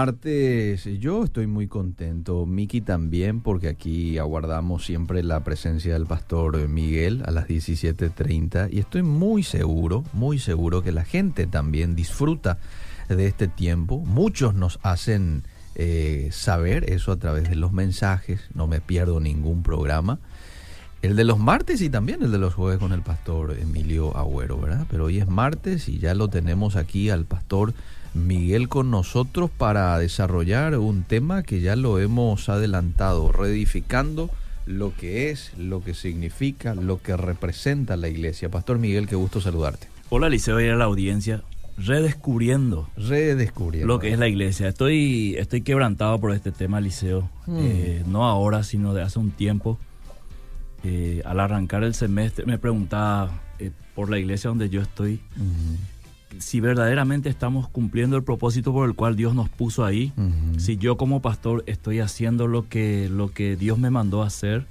martes. Yo estoy muy contento, Miki también, porque aquí aguardamos siempre la presencia del pastor Miguel a las 17.30 y estoy muy seguro, muy seguro que la gente también disfruta de este tiempo. Muchos nos hacen eh, saber eso a través de los mensajes, no me pierdo ningún programa. El de los martes y también el de los jueves con el pastor Emilio Agüero, ¿verdad? Pero hoy es martes y ya lo tenemos aquí al pastor Miguel con nosotros para desarrollar un tema que ya lo hemos adelantado, reedificando lo que es, lo que significa, lo que representa la iglesia. Pastor Miguel, qué gusto saludarte. Hola Liceo y a la audiencia. Redescubriendo. Redescubriendo. Lo que es la iglesia. Estoy, estoy quebrantado por este tema, Liceo. Mm. Eh, no ahora, sino de hace un tiempo. Eh, al arrancar el semestre me preguntaba eh, por la iglesia donde yo estoy Ujú, si verdaderamente estamos cumpliendo el propósito por el cual Dios nos puso ahí, ujú. si yo como pastor estoy haciendo lo que, lo que Dios me mandó a hacer,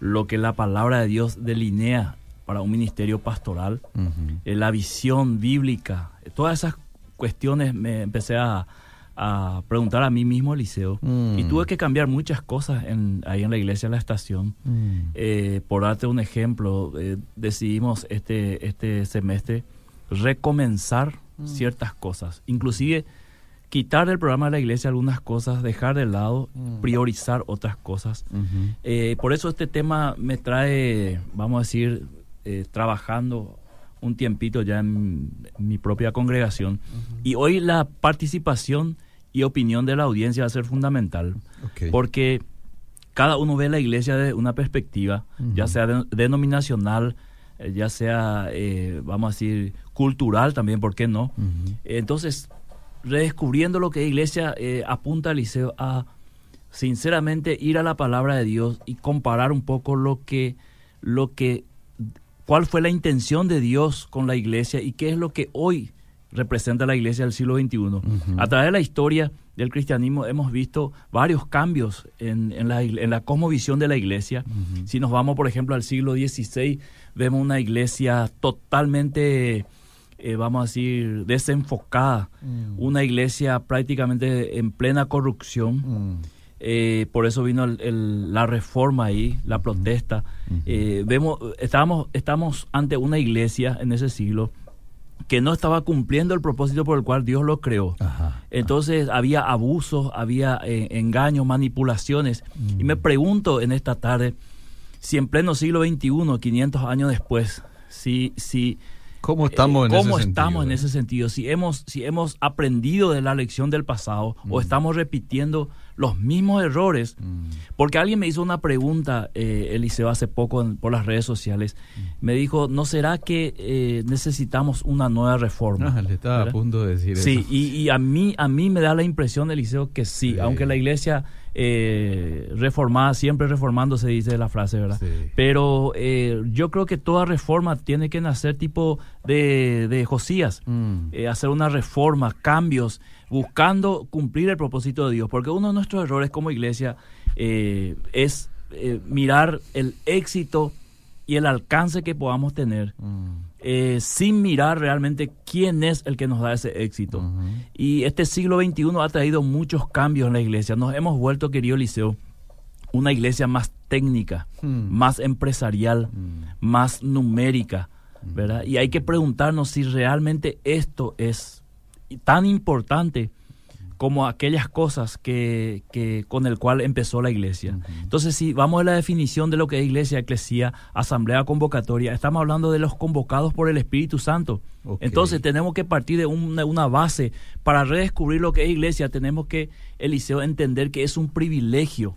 lo que la palabra de Dios delinea para un ministerio pastoral, Ujú. eh, la visión bíblica, todas esas cuestiones me empecé a, a preguntar a mí mismo, Eliseo, Mm. y tuve que cambiar muchas cosas en, ahí en la iglesia, en la estación. Mm. Eh, por darte un ejemplo, eh, decidimos este, este semestre recomenzar ciertas cosas, inclusive quitar del programa de la iglesia algunas cosas, dejar de lado, Mm. priorizar otras cosas. Eh, por eso este tema me trae, vamos a decir, eh, trabajando un tiempito ya en mi propia congregación. Y hoy la participación y opinión de la audiencia va a ser fundamental, porque cada uno ve la iglesia de una perspectiva, ya sea de- denominacional, ya sea, eh, vamos a decir, cultural también, ¿por qué no? Entonces, redescubriendo lo que es iglesia, eh, apunta al liceo a, sinceramente, ir a la palabra de Dios y comparar un poco lo que, lo que, cuál fue la intención de Dios con la iglesia y qué es lo que hoy representa la iglesia del siglo XXI. Ujú. A través de la historia del cristianismo hemos visto varios cambios en, en la, en la cosmovisión de la iglesia. Si nos vamos, por ejemplo, al siglo XVI, vemos una iglesia totalmente, eh, vamos a decir, desenfocada, Mm. una iglesia prácticamente en plena corrupción. Mm. Eh, por eso vino el- el- la reforma ahí, la protesta. Ujú. Eh, vemos, estábamos, estamos ante una iglesia en ese siglo que no estaba cumpliendo el propósito por el cual Dios lo creó. Ajá. Entonces había abusos, había eh, engaños, manipulaciones. Y me pregunto en esta tarde si en pleno siglo XXI, 500 años después, si, si ¿Cómo estamos eh, en cómo ese estamos sentido, en eh? ese sentido, si hemos, si hemos aprendido de la lección del pasado o estamos repitiendo los mismos errores. Mm. Porque alguien me hizo una pregunta, eh, Eliseo, hace poco en- por las redes sociales. Me dijo, ¿no será que eh, necesitamos una nueva reforma? Ah, le estaba a punto de decir Sí, eso. y, y a mí a mí me da la impresión, Eliseo, que sí, Sí. aunque la iglesia eh, reformada, siempre reformando se dice la frase, ¿verdad? Sí. Pero eh, yo creo que toda reforma tiene que nacer tipo de, de Josías, Mm. eh, hacer una reforma, cambios, buscando cumplir el propósito de Dios, porque uno de nuestros errores como iglesia eh, es eh, mirar el éxito y el alcance que podamos tener Mm. Eh, sin mirar realmente quién es el que nos da ese éxito. Y este siglo XXI ha traído muchos cambios en la iglesia. Nos hemos vuelto, querido Liceo, una iglesia más técnica, Mm. más empresarial, Mm. más numérica, ¿verdad? Y hay que preguntarnos si realmente esto es tan importante como aquellas cosas que, que con el cual empezó la iglesia. Entonces, si vamos a la definición de lo que es iglesia, eclesía, asamblea convocatoria, estamos hablando de los convocados por el Espíritu Santo. Entonces, tenemos que partir de una, una base para redescubrir lo que es iglesia. Tenemos que, Eliseo, entender que es un privilegio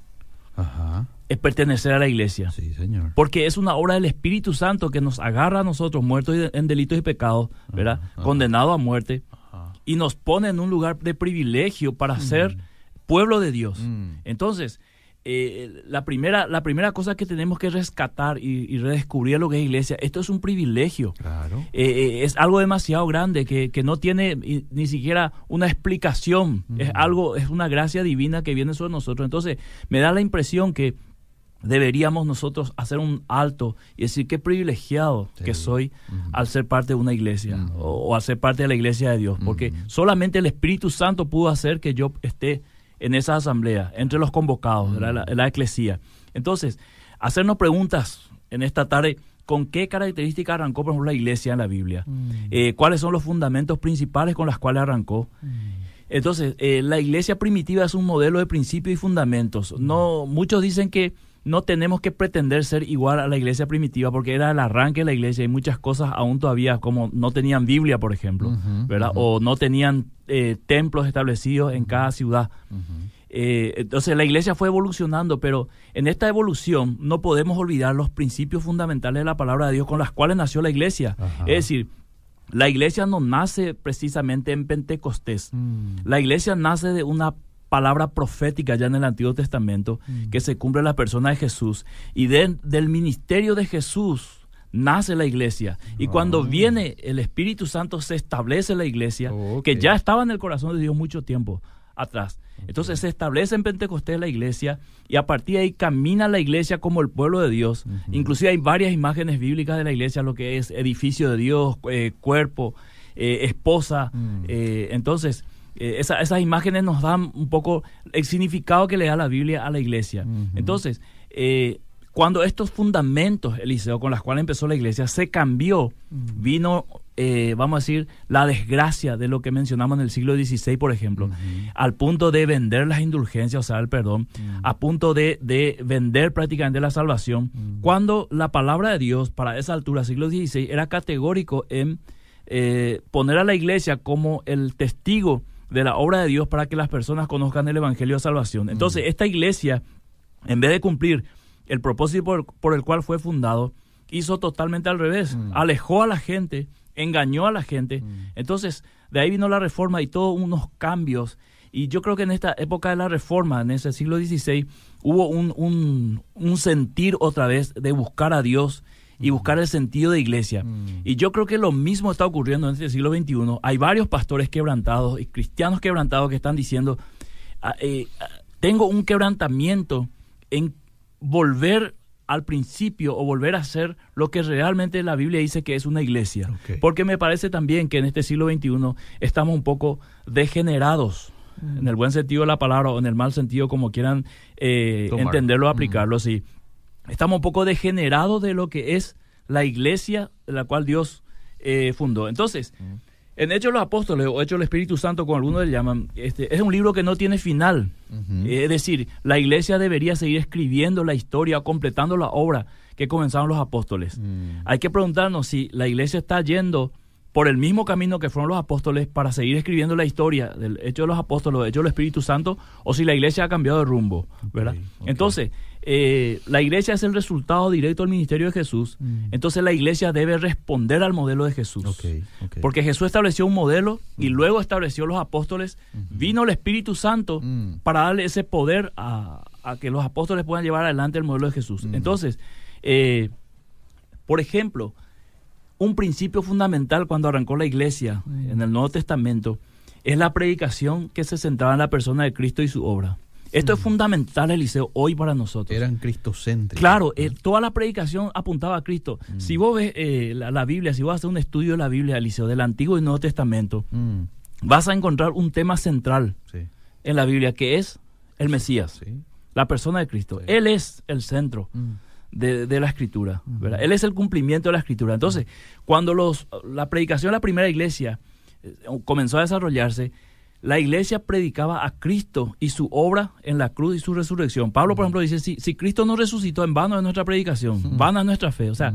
Ajá. es pertenecer a la iglesia. Sí, señor. Porque es una obra del Espíritu Santo que nos agarra a nosotros, muertos en delitos y pecados, ¿verdad? Ajá. Condenados a muerte. Y nos pone en un lugar de privilegio para ser pueblo de Dios. Mm. Entonces, eh, la, primera, la primera cosa que tenemos que rescatar y, y redescubrir lo que es iglesia, esto es un privilegio. Claro. Eh, eh, es algo demasiado grande que, que no tiene ni siquiera una explicación. Es algo, es una gracia divina que viene sobre nosotros. Entonces, me da la impresión que deberíamos nosotros hacer un alto y decir qué privilegiado Sí. que soy al ser parte de una iglesia o, o al ser parte de la iglesia de Dios, porque solamente el Espíritu Santo pudo hacer que yo esté en esa asamblea, entre los convocados, ¿verdad? la, la eclesía. Entonces, hacernos preguntas en esta tarde, ¿con qué características arrancó, por ejemplo, la iglesia en la Biblia? Eh, ¿Cuáles son los fundamentos principales con los cuales arrancó? Entonces, eh, la iglesia primitiva es un modelo de principios y fundamentos. No, muchos dicen que no tenemos que pretender ser igual a la iglesia primitiva porque era el arranque de la iglesia y muchas cosas aún todavía como no tenían Biblia, por ejemplo, ¿verdad? O no tenían eh, templos establecidos en cada ciudad. Eh, entonces la iglesia fue evolucionando, pero en esta evolución no podemos olvidar los principios fundamentales de la palabra de Dios con las cuales nació la iglesia. Es decir, la iglesia no nace precisamente en Pentecostés. Mm. La iglesia nace de una palabra profética ya en el Antiguo Testamento que se cumple en la persona de Jesús y de- del ministerio de Jesús nace la iglesia y cuando Ah. viene el Espíritu Santo se establece la iglesia Ok. que ya estaba en el corazón de Dios mucho tiempo atrás. Entonces se establece en Pentecostés la iglesia y a partir de ahí camina la iglesia como el pueblo de Dios. Inclusive hay varias imágenes bíblicas de la iglesia, lo que es edificio de Dios, eh, cuerpo, eh, esposa. Mm. eh, entonces, eh, esa- esas imágenes nos dan un poco el significado que le da la Biblia a la iglesia. Entonces, eh, cuando estos fundamentos, Eliseo, con los cuales empezó la iglesia, se cambió, vino, eh, vamos a decir, la desgracia de lo que mencionamos en el siglo XVI, por ejemplo, al punto de vender las indulgencias, o sea, el perdón, a punto de, de vender prácticamente la salvación, cuando la palabra de Dios para esa altura, siglo XVI, era categórico en poner a la iglesia como el testigo de la obra de Dios para que las personas conozcan el Evangelio de Salvación. Entonces, esta iglesia, en vez de cumplir el propósito por, por el cual fue fundado, hizo totalmente al revés. Mm. Alejó a la gente, engañó a la gente. Entonces, de ahí vino la reforma y todos unos cambios. Y yo creo que en esta época de la reforma, en ese siglo XVI, hubo un, un, un sentir otra vez de buscar a Dios y buscar el sentido de iglesia. Mm. Y yo creo que lo mismo está ocurriendo en este siglo XXI. Hay varios pastores quebrantados y cristianos quebrantados que están diciendo, ah, eh, ah, tengo un quebrantamiento en volver al principio o volver a ser lo que realmente la Biblia dice que es una iglesia. Porque me parece también que en este siglo XXI estamos un poco degenerados, en el buen sentido de la palabra o en el mal sentido, como quieran eh, entenderlo o aplicarlo, sí. Estamos un poco degenerados de lo que es la iglesia de la cual Dios eh, fundó. Entonces, en Hechos de los Apóstoles o Hechos del Espíritu Santo, como algunos le llaman, este, es un libro que no tiene final. Ujú. Es decir, la iglesia debería seguir escribiendo la historia, completando la obra que comenzaron los apóstoles. Mm. Hay que preguntarnos si la iglesia está yendo por el mismo camino que fueron los apóstoles para seguir escribiendo la historia del hecho de los apóstoles, del hecho del Espíritu Santo, o si la iglesia ha cambiado de rumbo, ¿verdad? Entonces, eh, la iglesia es el resultado directo del ministerio de Jesús. Mm. Entonces la iglesia debe responder al modelo de Jesús. Porque Jesús estableció un modelo y luego estableció los apóstoles. Vino el Espíritu Santo Mm. para darle ese poder a, a que los apóstoles puedan llevar adelante el modelo de Jesús. Mm. Entonces, eh, por ejemplo, un principio fundamental cuando arrancó la iglesia en el Nuevo Testamento es la predicación que se centraba en la persona de Cristo y su obra. Esto es fundamental, Eliseo, hoy para nosotros. Eran cristocéntricos. Claro, eh, toda la predicación apuntaba a Cristo. Si vos ves eh, la, la Biblia, si vos haces un estudio de la Biblia, Eliseo, del Antiguo y Nuevo Testamento, Mm, vas a encontrar un tema central sí, en la Biblia que es el Mesías, sí. la persona de Cristo. Sí. Él es el centro Mm. de, de la escritura, ¿verdad? Él es el cumplimiento de la escritura. Entonces, cuando los, la predicación de la primera iglesia eh, comenzó a desarrollarse, la iglesia predicaba a Cristo y su obra en la cruz y su resurrección. Pablo, por ejemplo, dice, si, si Cristo no resucitó, en vano es nuestra predicación, vana es nuestra fe. O sea,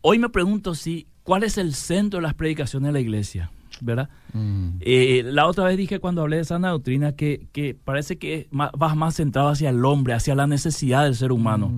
hoy me pregunto si, ¿cuál es el centro de las predicaciones de la iglesia? ¿Verdad? Eh, la otra vez dije cuando hablé de sana doctrina que, que parece que vas más centrado hacia el hombre, hacia la necesidad del ser humano.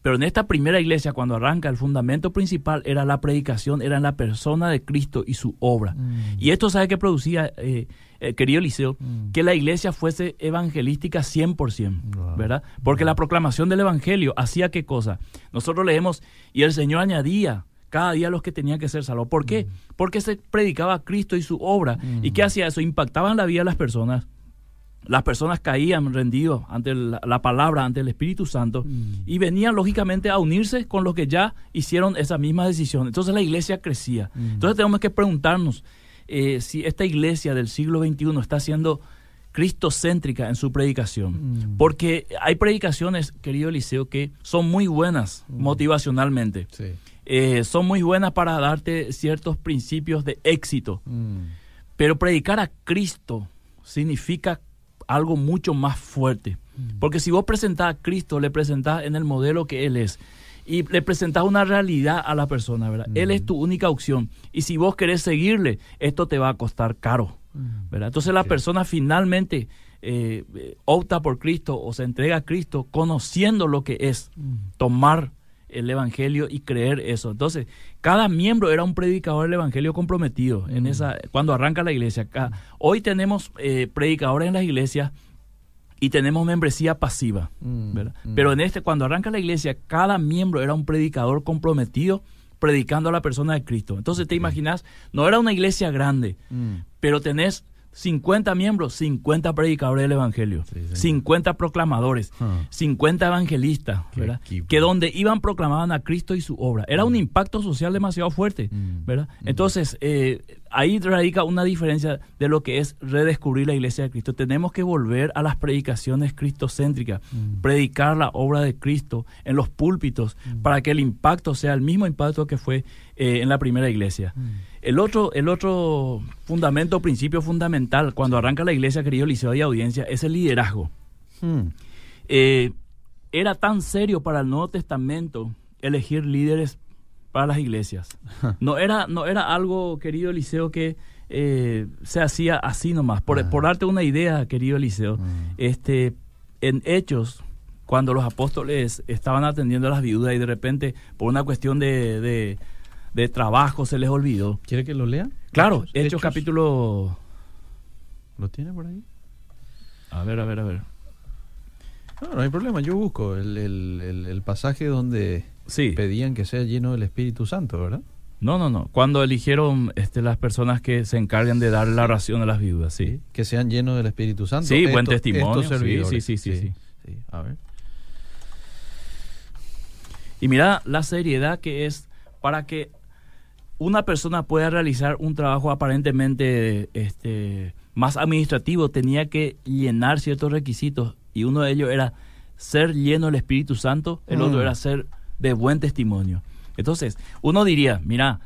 Pero en esta primera iglesia, cuando arranca, el fundamento principal era la predicación, era en la persona de Cristo y su obra. Mm. Y esto, ¿sabe qué producía, eh, eh, querido Eliseo? Mm. Que la iglesia fuese evangelística 100%, Wow. ¿verdad? Porque la proclamación del evangelio hacía qué cosa? Nosotros leemos, y el Señor añadía cada día a los que tenían que ser salvos. ¿Por qué? Porque se predicaba a Cristo y su obra. ¿Y qué hacía eso? Impactaba en la vida de las personas las personas caían rendidos ante la, la palabra, ante el Espíritu Santo, Mm. y venían lógicamente a unirse con los que ya hicieron esa misma decisión. Entonces la iglesia crecía. Mm. Entonces tenemos que preguntarnos eh, si esta iglesia del siglo XXI está siendo cristocéntrica en su predicación. Mm. Porque hay predicaciones, querido Eliseo, que son muy buenas Mm. motivacionalmente. Sí. Eh, son muy buenas para darte ciertos principios de éxito. Mm. Pero predicar a Cristo significa algo mucho más fuerte. Porque si vos presentás a Cristo, le presentás en el modelo que Él es. Y le presentás una realidad a la persona, ¿verdad? Él es tu única opción. Y si vos querés seguirle, esto te va a costar caro, ¿verdad? Entonces la persona finalmente eh, opta por Cristo o se entrega a Cristo conociendo lo que es tomar el evangelio y creer eso. Entonces, cada miembro era un predicador del evangelio comprometido en esa cuando arranca la iglesia. Ca- Hoy tenemos eh, predicadores en las iglesias y tenemos membresía pasiva, Mm, ¿verdad? mm. Pero en este cuando arranca la iglesia, cada miembro era un predicador comprometido predicando a la persona de Cristo. Entonces, te imaginas, no era una iglesia grande, Mm. pero tenés 50 miembros, 50 predicadores del Evangelio, Sí, señor. 50 proclamadores, Ah. 50 evangelistas, ¿verdad? que donde iban proclamaban a Cristo y su obra. Era un impacto social demasiado fuerte, Mm. ¿verdad? Mm. Entonces, eh, ahí radica una diferencia de lo que es redescubrir la iglesia de Cristo. Tenemos que volver a las predicaciones cristocéntricas, Mm. predicar la obra de Cristo en los púlpitos para que el impacto sea el mismo impacto que fue eh, en la primera iglesia. El otro, el otro fundamento, principio fundamental cuando arranca la iglesia, querido liceo y audiencia, es el liderazgo. Mm. Eh, era tan serio para el Nuevo Testamento elegir líderes para las iglesias. No era, no era algo, querido Eliseo, que eh, se hacía así nomás. Por, Ah. por darte una idea, querido Eliseo, Mm. este, en Hechos, cuando los apóstoles estaban atendiendo a las viudas y de repente, por una cuestión de, de- de trabajo, se les olvidó. ¿Quiere que lo lea? Claro, Hechos, capítulo... ¿Lo tiene por ahí? A ver, a ver, a ver. No, no hay problema, yo busco el, el- el- el pasaje donde Sí. pedían que sea lleno del Espíritu Santo, ¿verdad? No, no, no. Cuando eligieron este, las personas que se encargan de dar la ración a las viudas, sí. Que sean llenos del Espíritu Santo. Sí, buen testimonio, estos sí, sí, sí, sí, sí. sí. A ver. Y mira la seriedad que es para que una persona pueda realizar un trabajo aparentemente este, más administrativo, tenía que llenar ciertos requisitos y uno de ellos era ser lleno del Espíritu Santo, el otro Mm. era ser de buen testimonio. Entonces, uno diría, mira,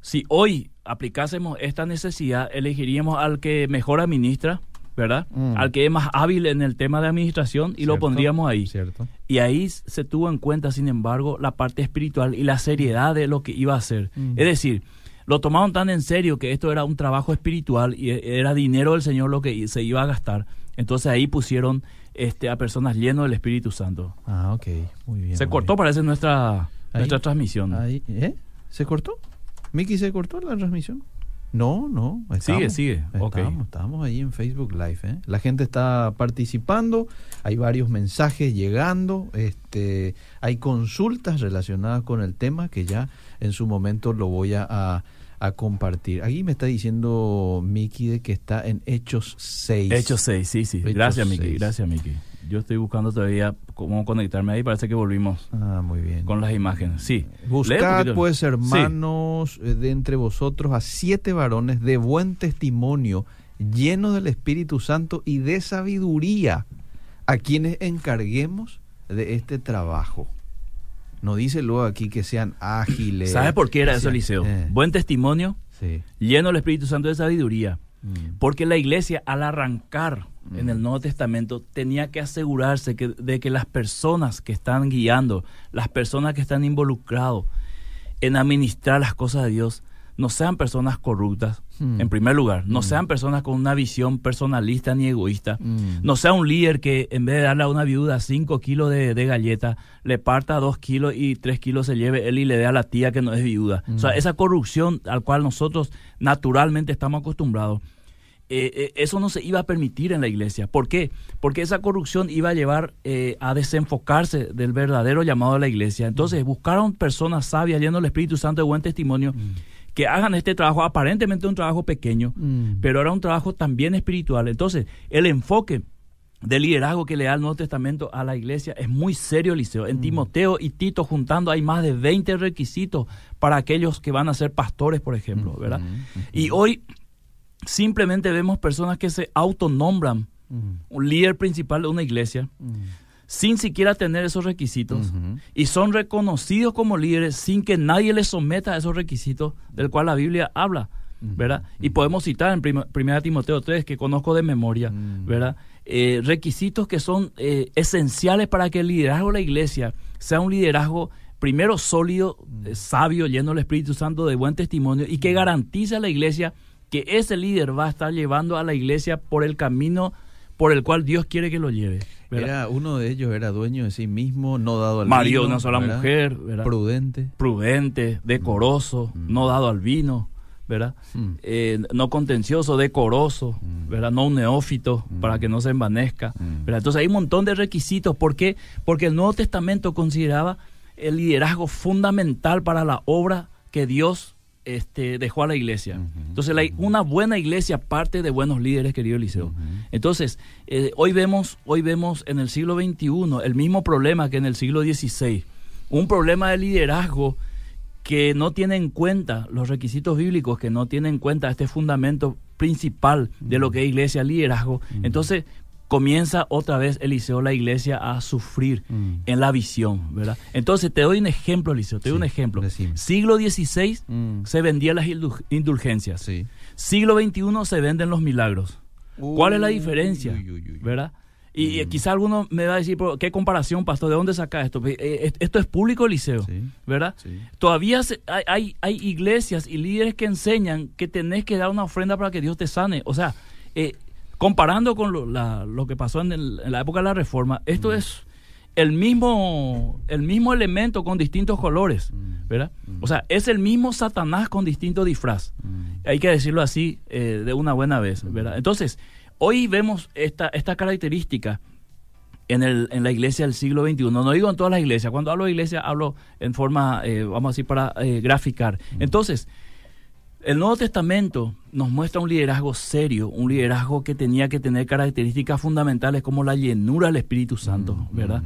si hoy aplicásemos esta necesidad, elegiríamos al que mejor administra, ¿verdad? Mm. Al que es más hábil en el tema de administración y lo pondríamos ahí. Cierto. Y ahí se tuvo en cuenta, sin embargo, la parte espiritual y la seriedad de lo que iba a hacer. Mm. Es decir, lo tomaron tan en serio que esto era un trabajo espiritual y e- era dinero del Señor lo que se iba a gastar. Entonces ahí pusieron este, a personas llenas del Espíritu Santo. Ah, ok. Muy bien. se muy cortó, bien. parece, nuestra, Ahí. nuestra transmisión. Ahí, ¿Eh? ¿Se cortó? ¿Miki se cortó la transmisión? No, no. Sigue, estamos. sigue. Ok. Estamos, estamos ahí en Facebook Live. ¿eh? La gente está participando, hay varios mensajes llegando, este, hay consultas relacionadas con el tema que ya en su momento lo voy a, a- a compartir. Aquí me está diciendo Miki de que está en Hechos 6. Hechos 6, sí, sí. Hechos gracias, Miki. Gracias, Miki. Yo estoy buscando todavía cómo conectarme ahí. Parece que volvimos Ah, muy bien. con las imágenes. Sí. Buscad pues hermanos eh, de entre vosotros a siete varones de buen testimonio, llenos del Espíritu Santo y de sabiduría, a quienes encarguemos de este trabajo. No dice luego aquí que sean ágiles. ¿Sabes por qué era eso, Eliseo? eh, Buen testimonio, sí. lleno del Espíritu Santo de sabiduría. Mm. Porque la iglesia al arrancar en el Nuevo Testamento tenía que asegurarse que, de que las personas que están guiando, las personas que están involucrados en administrar las cosas de Dios, no sean personas corruptas, Mm. en primer lugar, no Mm. sean personas con una visión personalista ni egoísta, Mm. no sea un líder que en vez de darle a una viuda 5 kilos de, de galleta, le parta 2 kilos y 3 kilos se lleve él y le dé a la tía que no es viuda. O sea, Mm. esa corrupción al cual nosotros naturalmente estamos acostumbrados, eh, eh, eso no se iba a permitir en la iglesia. ¿Por qué? Porque esa corrupción iba a llevar eh, a desenfocarse del verdadero llamado de la iglesia. Entonces buscaron personas sabias, llenas del Espíritu Santo de buen testimonio, que hagan este trabajo, aparentemente un trabajo pequeño, Mm. pero era un trabajo también espiritual. Entonces, el enfoque de liderazgo que le da el Nuevo Testamento a la iglesia es muy serio, Eliseo. En Timoteo y Tito juntando hay más de 20 requisitos para aquellos que van a ser pastores, por ejemplo, ¿verdad? Y hoy simplemente vemos personas que se autonombran Mm. un líder principal de una iglesia sin siquiera tener esos requisitos y son reconocidos como líderes sin que nadie les someta a esos requisitos del cual la Biblia habla, ¿verdad? Y podemos citar en 1 Timoteo 3, que conozco de memoria, Mm. ¿verdad? Eh, requisitos que son eh, esenciales para que el liderazgo de la iglesia sea un liderazgo primero sólido, Mm. eh, sabio, lleno del Espíritu Santo, de buen testimonio y que garantice a la iglesia que ese líder va a estar llevando a la iglesia por el camino por el cual Dios quiere que lo lleve. ¿verdad? Era, uno de ellos era dueño de sí mismo, no dado al Marido vino, una sola ¿verdad? mujer, ¿verdad? Prudente. prudente, decoroso, no dado al vino, ¿verdad? Mm. Eh, no contencioso, decoroso, ¿verdad? No un neófito para que no se envanezca, Mm. ¿verdad? Entonces hay un montón de requisitos. ¿Por qué? Porque el Nuevo Testamento consideraba el liderazgo fundamental para la obra que Dios este, dejó a la iglesia. Entonces la- una buena iglesia parte de buenos líderes, querido Eliseo. Entonces, eh, hoy, vemos, hoy vemos en el siglo XXI el mismo problema que en el siglo XVI. Un problema de liderazgo que no tiene en cuenta los requisitos bíblicos, que no tiene en cuenta este fundamento principal de lo que es iglesia, liderazgo. Entonces comienza otra vez Eliseo, la iglesia, a sufrir Mm. en la visión, ¿verdad? Entonces te doy un ejemplo, Eliseo, te doy Sí, un ejemplo. decime. Siglo XVI Mm. se vendían las indul- indulgencias. Sí. Siglo XXI se venden los milagros. ¿Cuál es la diferencia? uy, uy, uy. ¿Verdad? Y eh, quizá alguno me va a decir, "Pero, ¿qué comparación, pastor? ¿De dónde saca esto? Eh, eh, esto es público, Eliseo, Sí. ¿verdad? Sí. Todavía hay, hay iglesias y líderes que enseñan que tenés que dar una ofrenda para que Dios te sane. O sea, eh, comparando con lo, la- lo que pasó en, el- en la época de la Reforma, esto es el mismo, el mismo elemento con distintos colores, ¿verdad? O sea, es el mismo Satanás con distinto disfraz. Hay que decirlo así eh, de una buena vez, ¿verdad? Entonces, hoy vemos esta, esta característica en, el, en la iglesia del siglo XXI. No digo en todas las iglesias. Cuando hablo de iglesia, hablo en forma, eh, vamos a decir, para eh, graficar. Entonces, el Nuevo Testamento nos muestra un liderazgo serio, un liderazgo que tenía que tener características fundamentales como la llenura del Espíritu Santo, ¿verdad?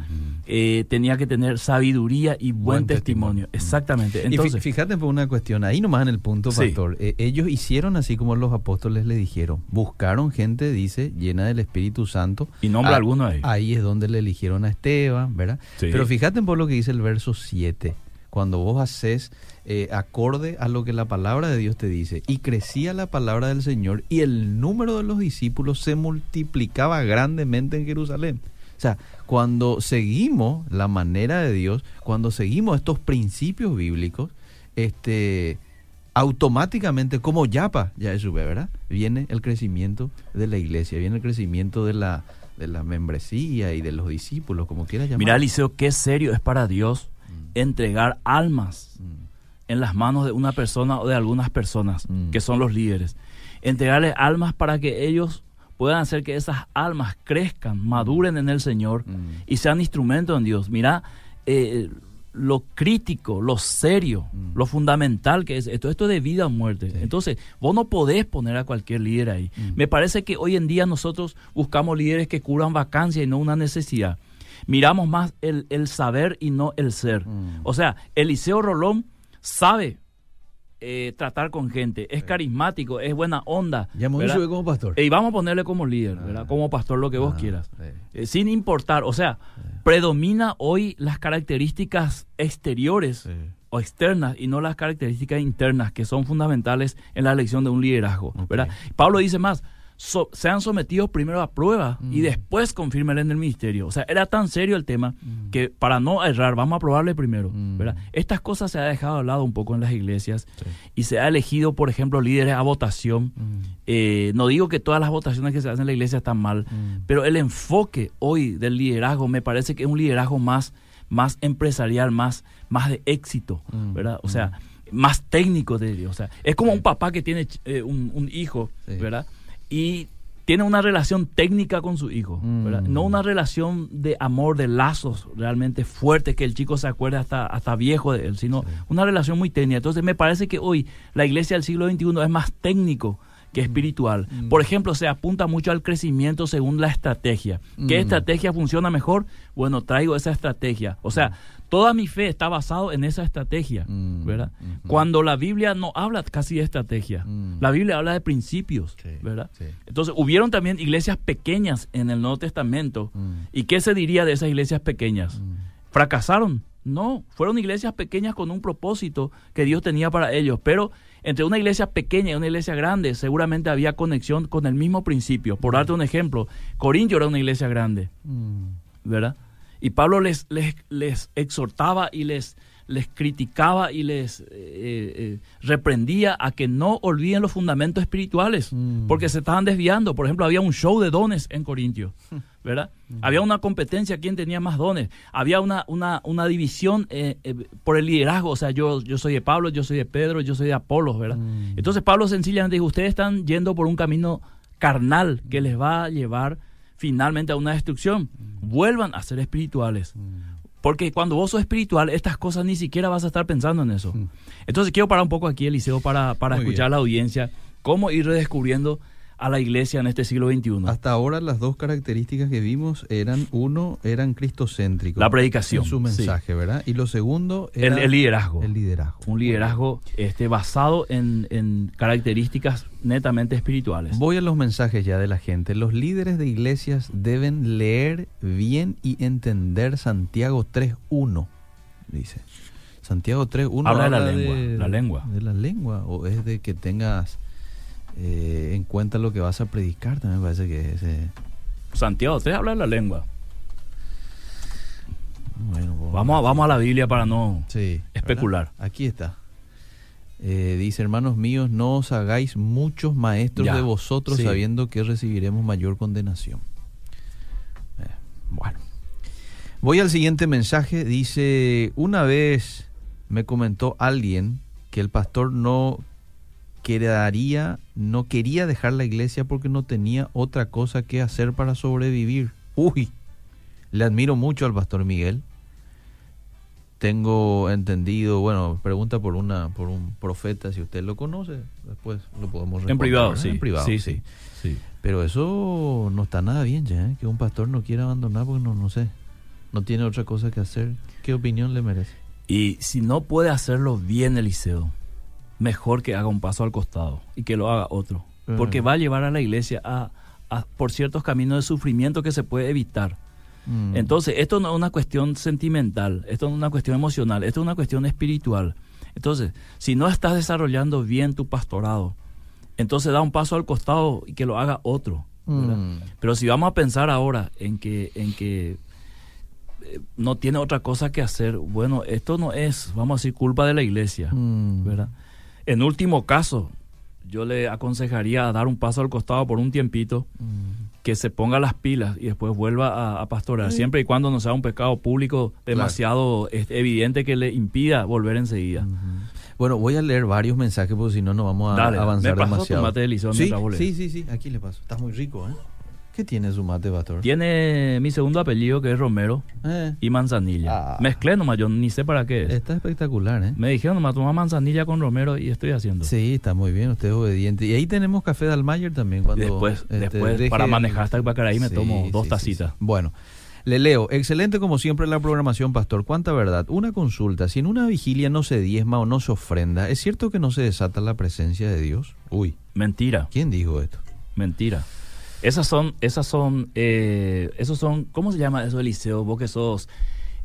Eh, tenía que tener sabiduría y buen, Buen testimonio. testimonio. Exactamente. Y Entonces, fíjate por una cuestión, ahí nomás en el punto, Sí. pastor. eh, ellos hicieron así como los apóstoles le dijeron. Buscaron gente, dice, llena del Espíritu Santo. y nombra Ah, alguno de ellos. Ahí es donde le eligieron a Esteban, ¿verdad? Sí. Pero fíjate por lo que dice el verso 7. Cuando vos haces eh, acorde a lo que la palabra de Dios te dice, y crecía la palabra del Señor, y el número de los discípulos se multiplicaba grandemente en Jerusalén. O sea, cuando seguimos la manera de Dios, cuando seguimos estos principios bíblicos, este automáticamente como yapa ya es ¿verdad? Viene el crecimiento de la iglesia, viene el crecimiento de la de la membresía y de los discípulos, como quieras llamar. Mira, Eliseo, qué serio es para Dios Mm. entregar almas Mm. En las manos de una persona o de algunas personas Mm. que son los líderes. Entregarles almas para que ellos puedan hacer que esas almas crezcan, maduren en el Señor Mm. y sean instrumentos en Dios. Mira eh, lo crítico, lo serio, Mm. lo fundamental que es esto. Esto es de vida o muerte. Sí. Entonces, vos no podés poner a cualquier líder ahí. Mm. Me parece que hoy en día nosotros buscamos líderes que curan vacancia y no una necesidad. Miramos más el, el saber y no el ser. Mm. O sea, Eliseo Rolón sabe eh, tratar con gente, es carismático, es buena onda. Ya me sube como pastor. Y vamos a ponerle como líder, ¿verdad? Como pastor, lo que vos Ah, quieras. sí. Eh, sin importar, o sea, predomina hoy las características exteriores o externas y no las características internas que son fundamentales en la elección de un liderazgo. ¿verdad? Pablo dice más, so- sean sometidos primero a prueba y Mm. después confírmenle en el ministerio. O sea, era tan serio el tema que para no errar, vamos a probarle primero, Mm. ¿verdad? Estas cosas se ha dejado de lado un poco en las iglesias Sí. y se ha elegido, por ejemplo, líderes a votación. Mm. Eh, no digo que todas las votaciones que se hacen en la iglesia están mal, Mm. pero el enfoque hoy del liderazgo me parece que es un liderazgo más, más empresarial, más, más de éxito, Mm, ¿verdad? O sea, más técnico de Dios. O sea, es como un papá que tiene eh, un, un hijo, Sí. ¿verdad? Y tiene una relación técnica con su hijo. Mm. no una relación de amor, de lazos realmente fuertes que el chico se acuerde hasta, hasta viejo de él, sino una relación muy técnica. Entonces me parece que hoy la iglesia del siglo XXI es más técnico que espiritual. Por ejemplo, se apunta mucho al crecimiento según la estrategia. ¿Qué Mm. estrategia funciona mejor? Bueno, traigo esa estrategia. O sea, toda mi fe está basado en esa estrategia, Mm. ¿verdad? Cuando la Biblia no habla casi de estrategia, Mm. la Biblia habla de principios, Sí, ¿verdad? sí. Entonces, hubieron también iglesias pequeñas en el Nuevo Testamento. Mm. ¿Y qué se diría de esas iglesias pequeñas? ¿Fracasaron? No, fueron iglesias pequeñas con un propósito que Dios tenía para ellos, pero entre una iglesia pequeña y una iglesia grande seguramente había conexión con el mismo principio. Por darte un ejemplo, Corintio era una iglesia grande. ¿verdad? Y Pablo les, les, les exhortaba y les, les criticaba y les eh, eh, reprendía a que no olviden los fundamentos espirituales, Mm. porque se estaban desviando. Por ejemplo, había un show de dones en Corintio, ¿verdad? Había una competencia, quién tenía más dones. Había una, una, una división eh, eh, por el liderazgo, o sea, yo, yo soy de Pablo, yo soy de Pedro, yo soy de Apolos, ¿verdad? Mm. Entonces Pablo sencillamente dijo, ustedes están yendo por un camino carnal que les va a llevar finalmente a una destrucción. Vuelvan a ser espirituales. Porque cuando vos sos espiritual, estas cosas ni siquiera vas a estar pensando en eso. Entonces quiero parar un poco aquí, Eliseo, para, para Muy escuchar bien. a la audiencia cómo ir redescubriendo a la iglesia en este siglo XXI. Hasta ahora las dos características que vimos eran, uno, eran cristocéntricos. La predicación, En su sí. mensaje, ¿verdad? Y lo segundo El, era el liderazgo. el liderazgo. un liderazgo este, basado en, en características netamente espirituales. Voy a los mensajes ya de la gente. Los líderes de iglesias deben leer bien y entender Santiago 3.1, dice. Santiago 3.1 Habla de la lengua, la lengua. De la lengua, o es de que tengas eh, en cuenta lo que vas a predicar, también me parece que es... eh, Santiago, usted habla de la lengua. bueno, vos- Vamos a, vamos a la Biblia para no... Sí, Especular. ¿verdad? Aquí está. Eh, dice, hermanos míos, no os hagáis muchos maestros Ya, de vosotros sí. sabiendo que recibiremos mayor condenación. Eh, bueno. Voy al siguiente mensaje. Dice, una vez me comentó alguien que el pastor no quedaría, no quería dejar la iglesia porque no tenía otra cosa que hacer para sobrevivir. Uy, le admiro mucho al pastor Miguel tengo entendido, bueno, pregunta por una por un profeta si usted lo conoce, después lo podemos En responder, privado, sí. En privado, sí, sí. sí, sí. Pero eso no está nada bien ya, ¿eh? que un pastor no quiera abandonar porque no no sé, no tiene otra cosa que hacer. ¿Qué opinión le merece? Y si no puede hacerlo bien Eliseo, mejor que haga un paso al costado y que lo haga otro. Porque Mm. va a llevar a la iglesia a, a- por ciertos caminos de sufrimiento que se puede evitar. Mm. Entonces, esto no es una cuestión sentimental, esto no es una cuestión emocional, esto es una cuestión espiritual. Entonces, si no estás desarrollando bien tu pastorado, entonces da un paso al costado y que lo haga otro. Mm. Pero si vamos a pensar ahora en que, en que eh, no tiene otra cosa que hacer, bueno, esto no es, vamos a decir, culpa de la iglesia, Mm. ¿verdad? En último caso, yo le aconsejaría dar un paso al costado por un tiempito, Mm. que se ponga las pilas y después vuelva a, a pastorear, siempre y cuando no sea un pecado público demasiado evidente que le impida volver enseguida. Bueno, voy a leer varios mensajes porque si no, no vamos a Dale, avanzar me pasó tu demasiado. mate de sí, sí, sí, sí, aquí le paso. Está muy rico, ¿eh? ¿Qué tiene su mate, pastor? Tiene mi segundo apellido que es Romero Eh, y Manzanilla. Ah. Mezclé nomás, yo ni sé para qué es. está espectacular, ¿eh? Me dijeron nomás, toma manzanilla con Romero y estoy haciendo. Sí, está muy bien, usted es obediente. Y ahí tenemos café de Almayer también. Cuando, después, este, después deje para manejar hasta Pacaraí me Sí, tomo dos sí, tacitas. sí. Bueno, le leo. Excelente como siempre la programación, pastor. Cuánta verdad. Una consulta. Si en una vigilia no se diezma o no se ofrenda, ¿es cierto que no se desata la presencia de Dios? Uy, Mentira, ¿quién dijo esto? mentira. Esas son, esas son, eh, esos son, ¿cómo se llama eso, Eliseo? Vos que sos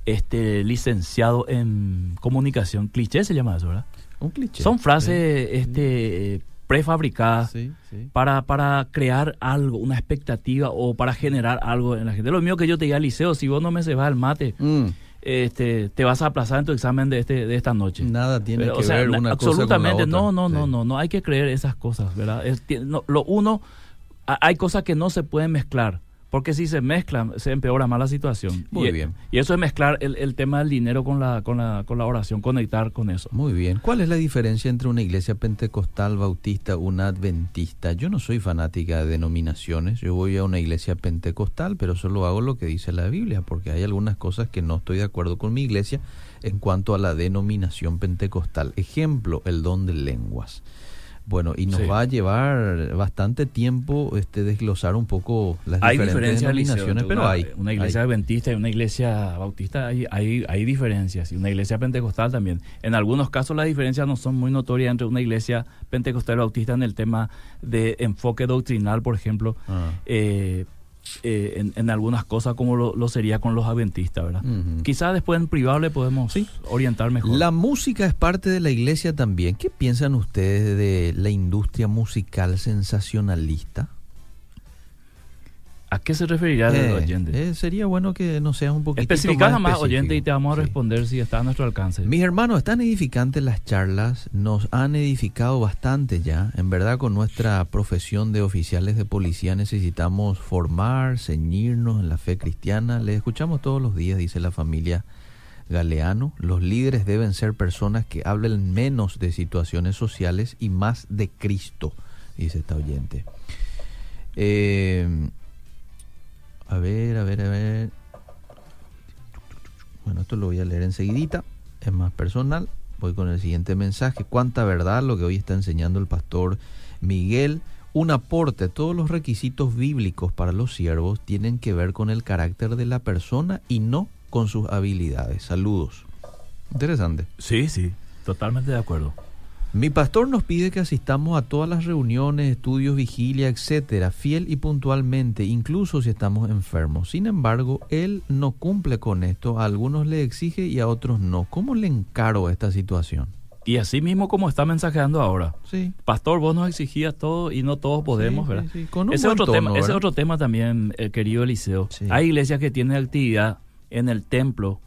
este licenciado en comunicación, cliché se llama eso, ¿verdad? Un cliché. Son frases este, prefabricadas Sí, sí. para, para crear algo, una expectativa o para generar algo en la gente. Lo mío que yo te diga, Liceo, si vos no me se vas al mate, Mm, este, te vas a aplazar en tu examen de, este, de esta noche. Nada tiene Pero, que o sea, ver na- una absolutamente, cosa con la no, otra. no, no, Sí. no, no hay que creer esas cosas, ¿verdad? Es- no, lo uno, hay cosas que no se pueden mezclar. Porque si se mezclan, se empeora más la situación. Muy y, bien. Y eso es mezclar el, el, tema del dinero con la, con, la, con la oración, conectar con eso. Muy bien. ¿Cuál es la diferencia entre una iglesia pentecostal, bautista, una adventista? Yo no soy fanática de denominaciones. Yo voy a una iglesia pentecostal, pero solo hago lo que dice la Biblia, porque hay algunas cosas que no estoy de acuerdo con mi iglesia en cuanto a la denominación pentecostal. Ejemplo, el don de lenguas. Bueno, y nos Sí. va a llevar bastante tiempo este desglosar un poco las Hay diferentes denominaciones, pero una, hay. Una iglesia hay. adventista y una iglesia bautista, hay, hay, hay diferencias. Y una iglesia pentecostal también. En algunos casos las diferencias no son muy notorias entre una iglesia pentecostal y bautista en el tema de enfoque doctrinal, por ejemplo. Ah. eh, eh, en, en algunas cosas como lo, lo sería con los adventistas, ¿verdad? Ujú. Quizás después en privado le podemos Sí. orientar mejor. La música es parte de la iglesia también. ¿Qué piensan ustedes de la industria musical sensacionalista? ¿A qué se referirá el Eh, oyente? eh, sería bueno que nos seas un poquito Especifica más más, oyente, y te vamos a Sí. responder si está a nuestro alcance. Mis hermanos, están edificantes las charlas, nos han edificado bastante ya. En verdad, con nuestra profesión de oficiales de policía necesitamos formar, ceñirnos en la fe cristiana. Les escuchamos todos los días, dice la familia Galeano. Los líderes deben ser personas que hablen menos de situaciones sociales y más de Cristo, dice esta oyente. Eh, a ver, a ver, a ver. Bueno, esto lo voy a leer enseguidita, es más personal. Voy con el siguiente mensaje. Cuánta verdad lo que hoy está enseñando el pastor Miguel. Un aporte, todos los requisitos bíblicos para los siervos tienen que ver con el carácter de la persona y no con sus habilidades. Saludos. Interesante. Sí, sí, totalmente de acuerdo. Mi pastor nos pide que asistamos a todas las reuniones, estudios, vigilia, etcétera, fiel y puntualmente, incluso si estamos enfermos. Sin embargo, él no cumple con esto, a algunos le exige y a otros no. ¿Cómo le encaro esta situación? Y así mismo como está mensajeando ahora. Sí. Pastor, vos nos exigías todo y no todos podemos, Sí, ¿verdad? sí, sí. Con un ese, otro tono, tema, ese ¿verdad? otro tema también, eh, querido Eliseo. Sí. Hay iglesias que tienen actividad en el templo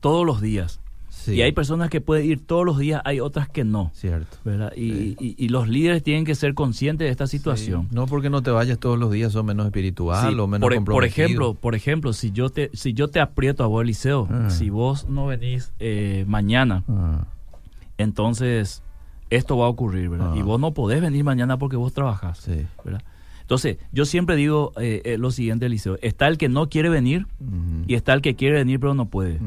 todos los días. Sí. Y hay personas que pueden ir todos los días, hay otras que no. Cierto. ¿verdad? Y, Sí. y- y los líderes tienen que ser conscientes de esta situación. Sí. No porque no te vayas todos los días, sos menos espiritual o menos por, por comprometido. ejemplo, por ejemplo, si yo te si yo te aprieto a vos, Eliseo, Ah. si vos no venís eh, mañana, Ah, entonces esto va a ocurrir, ¿verdad? Ah. Y vos no podés venir mañana porque vos trabajás, sí. ¿verdad? Entonces, yo siempre digo eh, eh, lo siguiente, Eliseo, está el que no quiere venir y está el que quiere venir pero no puede.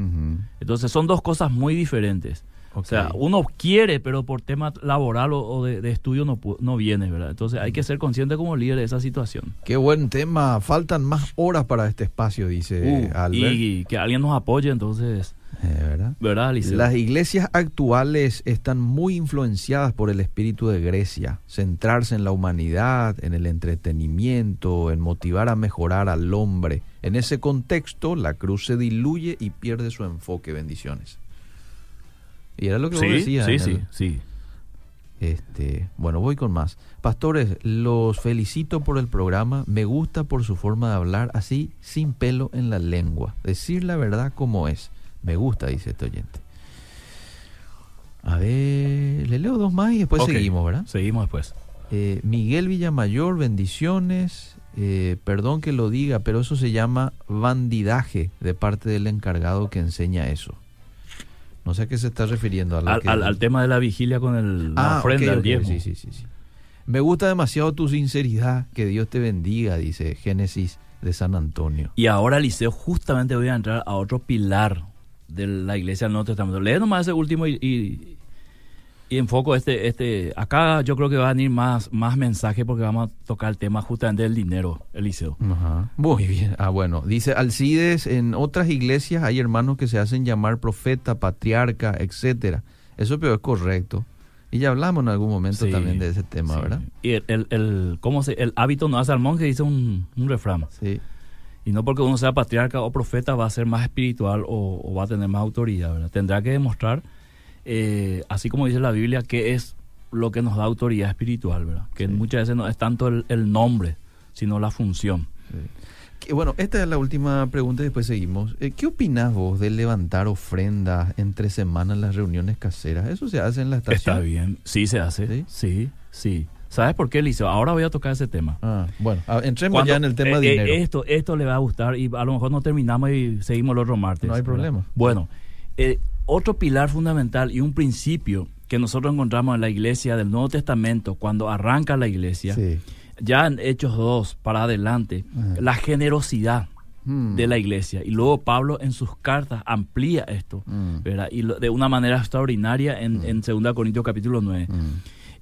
Entonces, son dos cosas muy diferentes. O sea, uno quiere, pero por tema laboral o, o de, de estudio no, no viene, ¿verdad? Entonces, hay que ser consciente como líder de esa situación. Qué buen tema. Faltan más horas para este espacio, dice Uh, Albert. y que alguien nos apoye, entonces, ¿verdad? Las iglesias actuales están muy influenciadas por el espíritu de Grecia, centrarse en la humanidad, en el entretenimiento, en motivar a mejorar al hombre. En ese contexto, la cruz se diluye y pierde su enfoque. Bendiciones. Y era lo que vos sí, decías. sí, sí, sí. Este, bueno, voy con más. Pastores, los felicito por el programa. Me gusta por su forma de hablar así, sin pelo en la lengua. Decir la verdad como es. Me gusta, dice este oyente. A ver, le leo dos más y después seguimos, ¿verdad? Seguimos después. Eh, Miguel Villamayor, bendiciones. Eh, perdón que lo diga, pero eso se llama bandidaje de parte del encargado que enseña eso. No sé a qué se está refiriendo. A Al, que- al- al tema de la vigilia con el, la Ah, ofrenda, el ok, diezmo. Sí, sí, sí. Me gusta demasiado tu sinceridad. Que Dios te bendiga, dice Génesis de San Antonio. Y ahora, Eliseo, justamente voy a entrar a otro pilar de la iglesia del Nuevo Testamento. Lee nomás ese último y, y, y enfoco este, este. Acá yo creo que va a venir más, más mensaje porque vamos a tocar el tema justamente del dinero, Eliseo. Ajá. Muy bien. Ah, bueno. Dice Alcides, en otras iglesias hay hermanos que se hacen llamar profeta, patriarca, etcétera. Eso pero es correcto. Y ya hablamos en algún momento Sí, también de ese tema, sí. ¿verdad? Y el, el, el- ¿cómo se, el hábito no hace al monje, dice un, un refrán. Sí. Y no porque uno sea patriarca o profeta va a ser más espiritual o, o va a tener más autoridad, ¿verdad? Tendrá que demostrar, eh, así como dice la Biblia, que es lo que nos da autoridad espiritual, ¿verdad? Que Sí. muchas veces no es tanto el, el nombre, sino la función. Que, bueno, esta es la última pregunta y después seguimos. Eh, ¿Qué opinás vos de levantar ofrendas entre semanas en las reuniones caseras? ¿Eso se hace en la estación? Está bien, sí se hace, ¿Sí? sí, sí. ¿Sabes por qué, Eliseo? Ahora voy a tocar ese tema. Ah, bueno, entremos Cuando- ya en el tema eh, de eh, dinero. esto, esto le va a gustar y a lo mejor no terminamos y seguimos el otro martes. No hay ¿verdad? problema. Bueno, eh, otro pilar fundamental y un principio que nosotros encontramos en la iglesia del Nuevo Testamento, cuando arranca la iglesia, Sí. ya en Hechos 2 para adelante, Ajá. la generosidad Mm. de la iglesia. Y luego Pablo en sus cartas amplía esto, Mm. ¿verdad? Y lo- de una manera extraordinaria en, en 2 Corintios capítulo 9.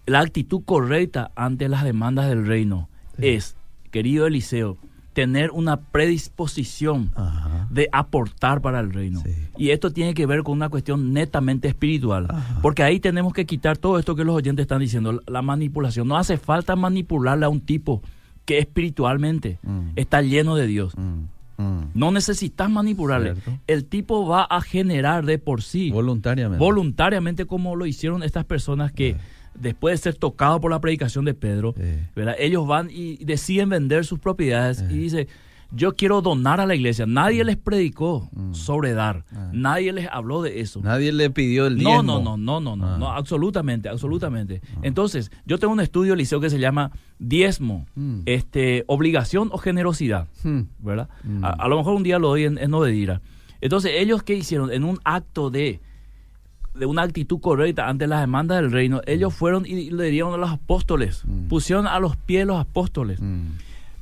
La actitud correcta ante las demandas del reino Sí. es, querido Eliseo, tener una predisposición Ajá. de aportar para el reino. Sí. Y esto tiene que ver con una cuestión netamente espiritual. Ajá. Porque ahí tenemos que quitar todo esto que los oyentes están diciendo, la- la manipulación. No hace falta manipularle a un tipo que espiritualmente Mm. está lleno de Dios. Mm. Mm. No necesitas manipularle. Cierto. El tipo va a generar de por sí, Voluntariamente. voluntariamente, como lo hicieron estas personas que, Eh. Después de ser tocados por la predicación de Pedro, Eh. ¿verdad? ellos van y deciden vender sus propiedades Eh. y dice, yo quiero donar a la iglesia. Nadie les predicó Mm. sobre dar. Ah. Nadie les habló de eso. Nadie le pidió el diezmo. no, no, no, no, no, Ah. no, absolutamente, absolutamente. Entonces, yo tengo un estudio, Liceo, que se llama diezmo, Mm. este, obligación o generosidad. Hmm. ¿verdad? Mm. A, a lo mejor un día lo doy en, en Obedira. Entonces, ellos qué hicieron en un acto de de una actitud correcta ante las demandas del reino, ellos fueron y le dieron a los apóstoles, Mm. pusieron a los pies los apóstoles. Mm.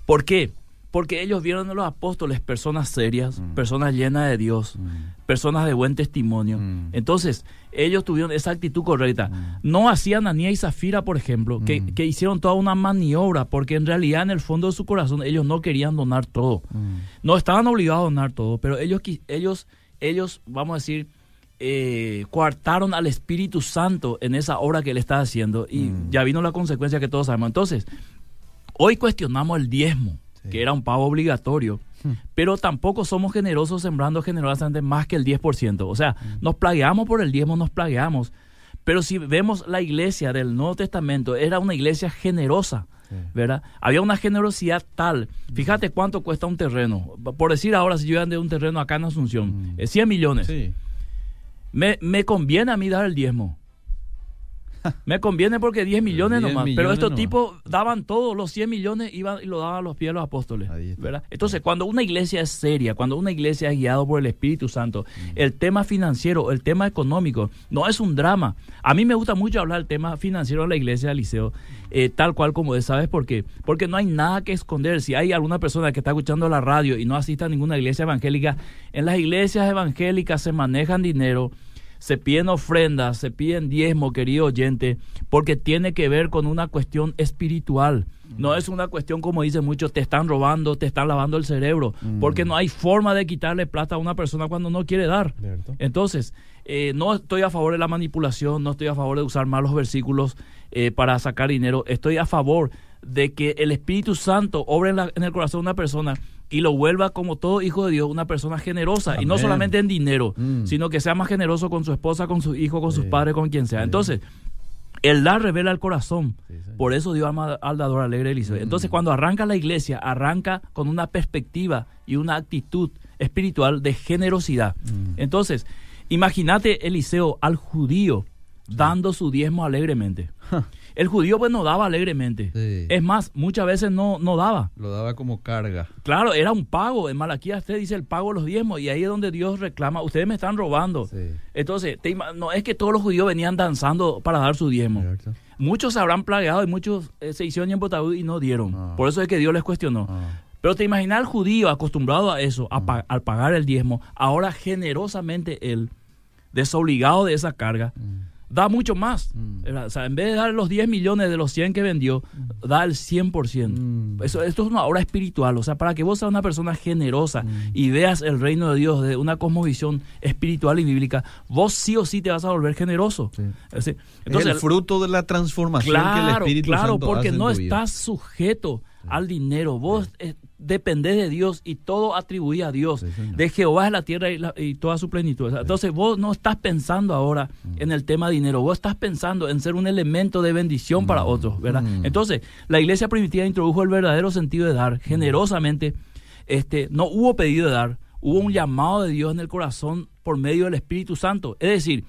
¿Por qué? Porque ellos vieron en los apóstoles personas serias, Mm. personas llenas de Dios, Mm. personas de buen testimonio. Mm. Entonces, ellos tuvieron esa actitud correcta. Mm. No hacían Anía y Zafira, por ejemplo, que, Mm. que hicieron toda una maniobra, porque en realidad en el fondo de su corazón ellos no querían donar todo. Mm. No estaban obligados a donar todo, pero ellos, ellos, ellos vamos a decir, eh, coartaron al Espíritu Santo en esa obra que él estaba haciendo y Mm. ya vino la consecuencia que todos sabemos. Entonces, hoy cuestionamos el diezmo, Sí. que era un pago obligatorio, Hmm. pero tampoco somos generosos sembrando generosamente más que el 10%. O sea, Mm. nos plagueamos por el diezmo, nos plagueamos. Pero si vemos la iglesia del Nuevo Testamento, era una iglesia generosa. ¿verdad? Había una generosidad tal. Fíjate cuánto cuesta un terreno. Por decir ahora, si yo ando de un terreno acá en Asunción, Mm. eh, 100 millones. Sí. Me, me conviene a mí dar el diezmo. Me conviene porque 10 millones 10 nomás. Pero estos nomás. tipos daban todo, los 100 millones iban y lo daban a los pies de los apóstoles. ¿verdad? Entonces, cuando una iglesia es seria, cuando una iglesia es guiada por el Espíritu Santo, Mm. el tema financiero, el tema económico, no es un drama. A mí me gusta mucho hablar del tema financiero en la iglesia del liceo, eh, tal cual como es. ¿Sabes por qué? Porque no hay nada que esconder. Si hay alguna persona que está escuchando la radio y no asiste a ninguna iglesia evangélica, en las iglesias evangélicas se manejan dinero se piden ofrendas, se piden diezmo, querido oyente, porque tiene que ver con una cuestión espiritual. No es una cuestión, como dicen muchos, te están robando, te están lavando el cerebro, Mm. porque no hay forma de quitarle plata a una persona cuando no quiere dar. Cierto. Entonces, eh, no estoy a favor de la manipulación, no estoy a favor de usar malos versículos eh, para sacar dinero, estoy a favor de que el Espíritu Santo obre en, la- en el corazón de una persona y lo vuelva como todo hijo de Dios, una persona generosa, y no solamente en dinero, Mm. sino que sea más generoso con su esposa, con su hijo, con sus padres, con quien sea. Sí. Entonces, el dar revela el corazón. Sí. Por eso Dios ama al dador alegre Eliseo. Mm. Entonces, cuando arranca la iglesia, arranca con una perspectiva y una actitud espiritual de generosidad. Mm. Entonces, imagínate Eliseo al judío dando su diezmo alegremente. El judío pues no daba alegremente. Sí. Es más, muchas veces no, no daba. Lo daba como carga. Claro, era un pago. En Malaquías usted dice el pago de los diezmos y ahí es donde Dios reclama, ustedes me están robando. Sí. Entonces, te no es que todos los judíos venían danzando para dar su diezmo. Muchos se habrán plagueado y muchos eh, se hicieron en Botabú y no dieron. Ah. Por eso es que Dios les cuestionó. Ah. Pero te imaginas al judío acostumbrado a eso, a pa- al pagar el diezmo, ahora generosamente él, desobligado de esa carga, Mm. Da mucho más. Mm. O sea, en vez de dar los 10 millones de los 100 que vendió, da el 100%. Mm. Eso, esto es una obra espiritual. O sea, para que vos seas una persona generosa Mm. y veas el reino de Dios de una cosmovisión espiritual y bíblica, vos sí o sí te vas a volver generoso. Sí. Es decir, es el fruto de la transformación que el Claro, Espíritu claro, Santo porque hace en no tu vida. estás sujeto al dinero. Vos eh, dependés de Dios y todo atribuís a Dios. Sí, de Jehová es la tierra y, la- y toda su plenitud. O sea, Entonces vos no estás pensando ahora Mm. en el tema dinero, vos estás pensando en ser un elemento de bendición para otros, ¿verdad? Mm. Entonces, la iglesia primitiva introdujo el verdadero sentido de Mm. dar generosamente. Este, no hubo pedido de dar, hubo un llamado de Dios en el corazón por medio del Espíritu Santo. Es decir,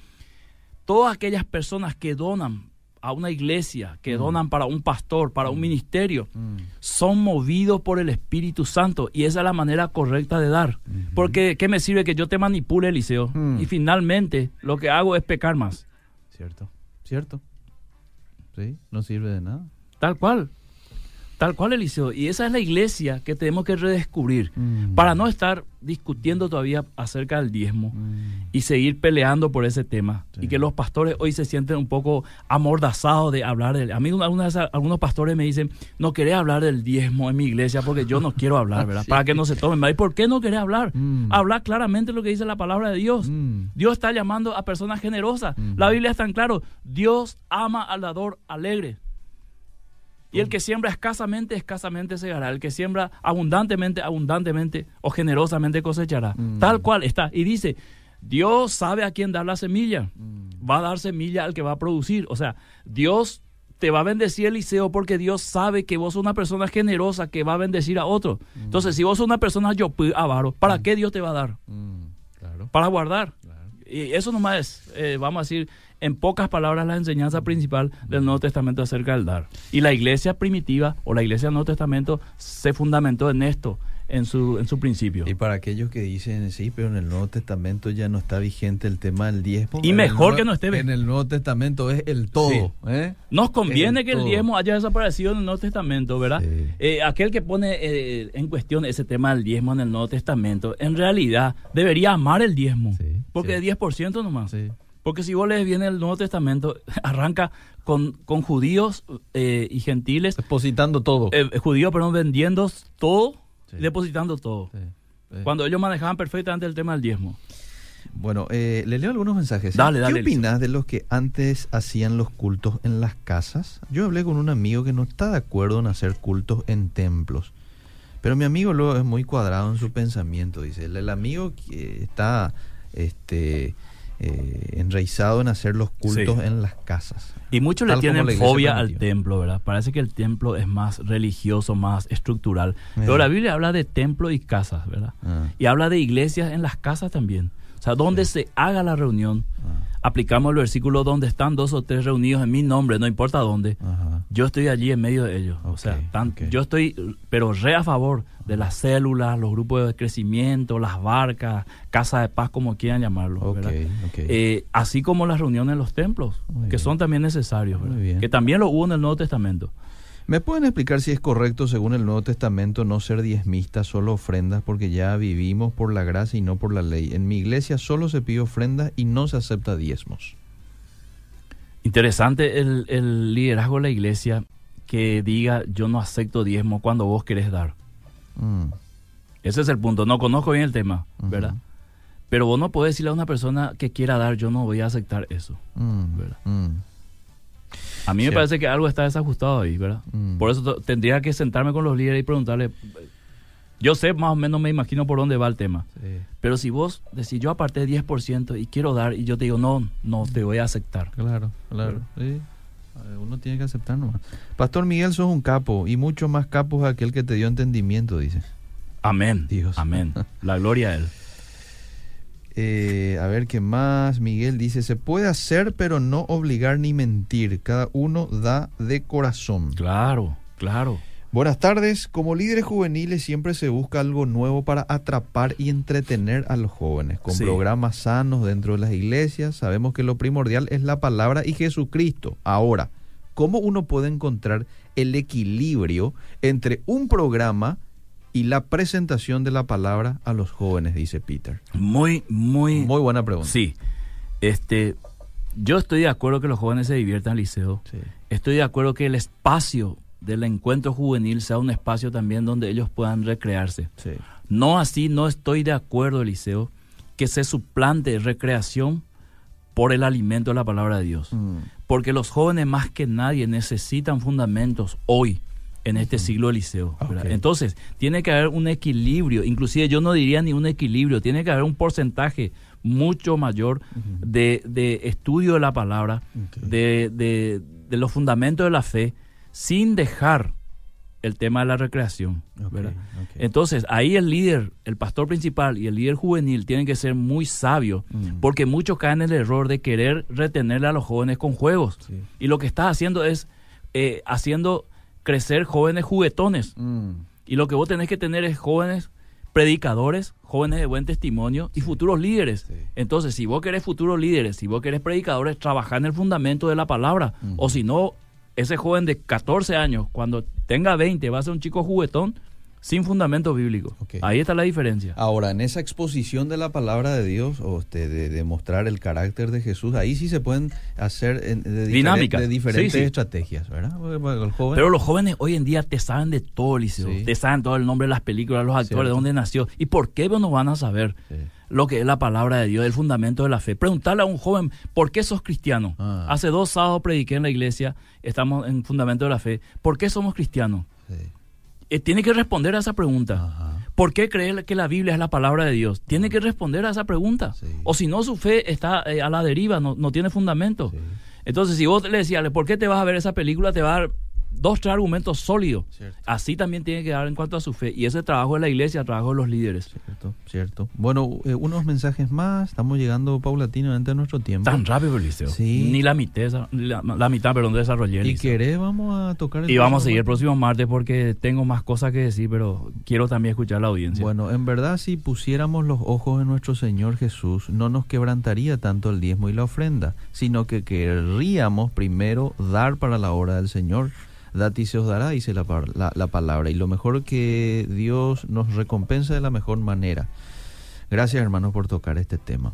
todas aquellas personas que donan a una iglesia, que donan para un pastor, para un Mm. ministerio, Mm. son movidos por el Espíritu Santo y esa es la manera correcta de dar. Porque ¿qué me sirve que yo te manipule, Eliseo? Mm. Y finalmente lo que hago es pecar más. Cierto, cierto. Sí, no sirve de nada. Tal cual. Tal cual, Eliseo. Y esa es la iglesia que tenemos que redescubrir Mm. para no estar discutiendo todavía acerca del diezmo Mm. y seguir peleando por ese tema. Sí. Y que los pastores hoy se sienten un poco amordazados de hablar del... A mí una- algunas- algunos pastores me dicen, no querés hablar del diezmo en mi iglesia porque yo no quiero hablar, ¿verdad? Sí. Para que no se tomen. ¿Y por qué no querés hablar? Mm. Habla claramente lo que dice la palabra de Dios. Dios está llamando a personas generosas. La Biblia es tan claro. Dios ama al dador alegre. Y el que siembra escasamente, escasamente segará. El que siembra abundantemente, abundantemente o generosamente cosechará. Mm. Tal cual está. Y dice, Dios sabe a quién dar la semilla. Mm. Va a dar semilla al que va a producir. O sea, Dios te va a bendecir Eliseo porque Dios sabe que vos sos una persona generosa que va a bendecir a otro. Entonces, si vos sos una persona yo avaro, ¿para qué Dios te va a dar? Mm. Claro, Para guardar. claro. Y eso nomás es, eh, vamos a decir, en pocas palabras, la enseñanza principal del Nuevo Testamento acerca del dar. Y la iglesia primitiva o la iglesia del Nuevo Testamento se fundamentó en esto, en su, en su principio. Y para aquellos que dicen, sí, pero en el Nuevo Testamento ya no está vigente el tema del diezmo. Y mejor Nuevo- que no esté. En el Nuevo Testamento es el todo. ¿eh? Nos conviene El que el diezmo haya desaparecido en el Nuevo Testamento, ¿verdad? Sí. Eh, aquel que pone eh, en cuestión ese tema del diezmo en el Nuevo Testamento, en realidad debería amar el diezmo, Sí, porque es 10% nomás. Sí. Porque si vos lees bien el Nuevo Testamento, arranca con, con judíos eh, y gentiles, Depositando todo. eh, judíos, perdón, vendiendo todo Sí. depositando todo. Sí, sí. Cuando ellos manejaban perfectamente el tema del diezmo. Bueno, eh, le leo algunos mensajes. Dale, dale, ¿Qué opinas de los que antes hacían los cultos en las casas? Yo hablé con un amigo que no está de acuerdo en hacer cultos en templos. Pero mi amigo luego es muy cuadrado en su pensamiento, dice. El, el amigo que está este, eh, enraizado en hacer los cultos Sí. en las casas. Y muchos le tienen fobia al templo, ¿verdad? Parece que el templo es más religioso, más estructural. Pero Eh. la Biblia habla de templo y casas, ¿verdad? Ah, Y habla de iglesias en las casas también. O sea, donde se haga la reunión, ah, aplicamos el versículo donde están dos o tres reunidos en mi nombre, no importa dónde. ajá. Yo estoy allí en medio de ellos. o sea, tan- yo estoy, pero re a favor de las células, los grupos de crecimiento, las barcas, casa de paz, como quieran llamarlo. Ok, ¿verdad? ok. Eh, así como las reuniones en los templos, Muy que bien. son también necesarios, que también lo hubo en el Nuevo Testamento. ¿Me pueden explicar si es correcto, según el Nuevo Testamento, no ser diezmistas, solo ofrendas, porque ya vivimos por la gracia y no por la ley? En mi iglesia solo se pide ofrendas y no se acepta diezmos. Interesante el, el liderazgo de la iglesia que diga yo no acepto diezmo cuando vos querés dar. Mm, Ese es el punto. No conozco bien el tema. ¿verdad? Pero vos no podés decirle a una persona que quiera dar, yo no voy a aceptar eso. mm, ¿Verdad? mm, A mí me parece que algo está desajustado ahí, ¿verdad? Mm. Por eso tendría que sentarme con los líderes y preguntarle. Yo sé, más o menos me imagino por dónde va el tema. sí. Pero si vos decís, yo aparté 10% y quiero dar, y yo te digo, no, no te voy a aceptar. Claro, claro. sí. Eh, Uno tiene que aceptar nomás. Pastor Miguel, sos un capo y mucho más capo es aquel que te dio entendimiento, dice. Amén. Dios. Amén. La gloria a Él. Eh, a ver qué más. Miguel dice, se puede hacer pero no obligar ni mentir. Cada uno da de corazón. Claro, claro. Buenas tardes. Como líderes juveniles siempre se busca algo nuevo para atrapar y entretener a los jóvenes. Con Sí. programas sanos dentro de las iglesias, sabemos que lo primordial es la palabra y Jesucristo. Ahora, ¿cómo uno puede encontrar el equilibrio entre un programa y la presentación de la palabra a los jóvenes? Dice Peter. Muy, muy. Muy buena pregunta. Sí. Este. Yo estoy de acuerdo que los jóvenes se diviertan, Liceo. Sí. Estoy de acuerdo que el espacio del encuentro juvenil sea un espacio también donde ellos puedan recrearse. sí. No así, no estoy de acuerdo, Eliseo, que se suplante recreación por el alimento de la palabra de Dios. Mm, Porque los jóvenes más que nadie necesitan fundamentos hoy en este siglo Eliseo. ¿verdad? Ok. Entonces, tiene que haber un equilibrio, inclusive yo no diría ni un equilibrio, tiene que haber un porcentaje mucho mayor de, de estudio de la palabra, de, de- de los fundamentos de la fe, sin dejar el tema de la recreación. Entonces, ahí el líder, el pastor principal y el líder juvenil tienen que ser muy sabios, Mm. porque muchos caen en el error de querer retenerle a los jóvenes con juegos. Sí. Y lo que estás haciendo es eh, haciendo crecer jóvenes juguetones. Mm. Y lo que vos tenés que tener es jóvenes predicadores, jóvenes de buen testimonio y futuros líderes. Sí. Entonces, si vos querés futuros líderes, si vos querés predicadores, trabajar en el fundamento de la palabra. O si no, ese joven de 14 años, cuando tenga 20, va a ser un chico juguetón sin fundamento bíblico. Ok. Ahí está la diferencia. Ahora, en esa exposición de la palabra de Dios, o este, de, de mostrar el carácter de Jesús, ahí sí se pueden hacer en- de, Dinámicas. de diferentes Sí, sí. estrategias, ¿verdad? El joven, Pero los jóvenes hoy en día te saben de todo, Liceo. Sí. Te saben todo el nombre de las películas, los actores, de dónde nació. ¿Y por qué no van a saber lo que es la palabra de Dios, el fundamento de la fe? Preguntarle a un joven, ¿por qué sos cristiano? Ah. Hace dos sábados prediqué en la iglesia, estamos en fundamento de la fe. ¿Por qué somos cristianos? Sí. Eh, tiene que responder a esa pregunta. Ajá. ¿Por qué creer que la Biblia es la palabra de Dios? Tiene que responder a esa pregunta. Sí. O si no, su fe está eh, a la deriva, no, no tiene fundamento. Sí. Entonces, si vos le decías, ¿por qué te vas a ver esa película? Te va a dar dos, tres argumentos sólidos. Cierto. Así también tiene que dar en cuanto a su fe. Y ese trabajo de la iglesia, trabajo de los líderes. Cierto, cierto. Bueno, eh, unos mensajes más. Estamos llegando paulatinamente a nuestro tiempo. Tan rápido, Eliseo. Sí. Ni la mitad, la, la mitad, perdón, desarrollé. Y querés, vamos a tocar el Y vamos a seguir el próximo martes porque tengo más cosas que decir, pero quiero también escuchar a la audiencia. Bueno, en verdad si pusiéramos los ojos en nuestro Señor Jesús, no nos quebrantaría tanto el diezmo y la ofrenda, sino que querríamos primero dar para la obra del Señor. Dad y se os dará, dice la, la- la palabra. Y lo mejor que Dios nos recompensa de la mejor manera. Gracias hermanos por tocar este tema.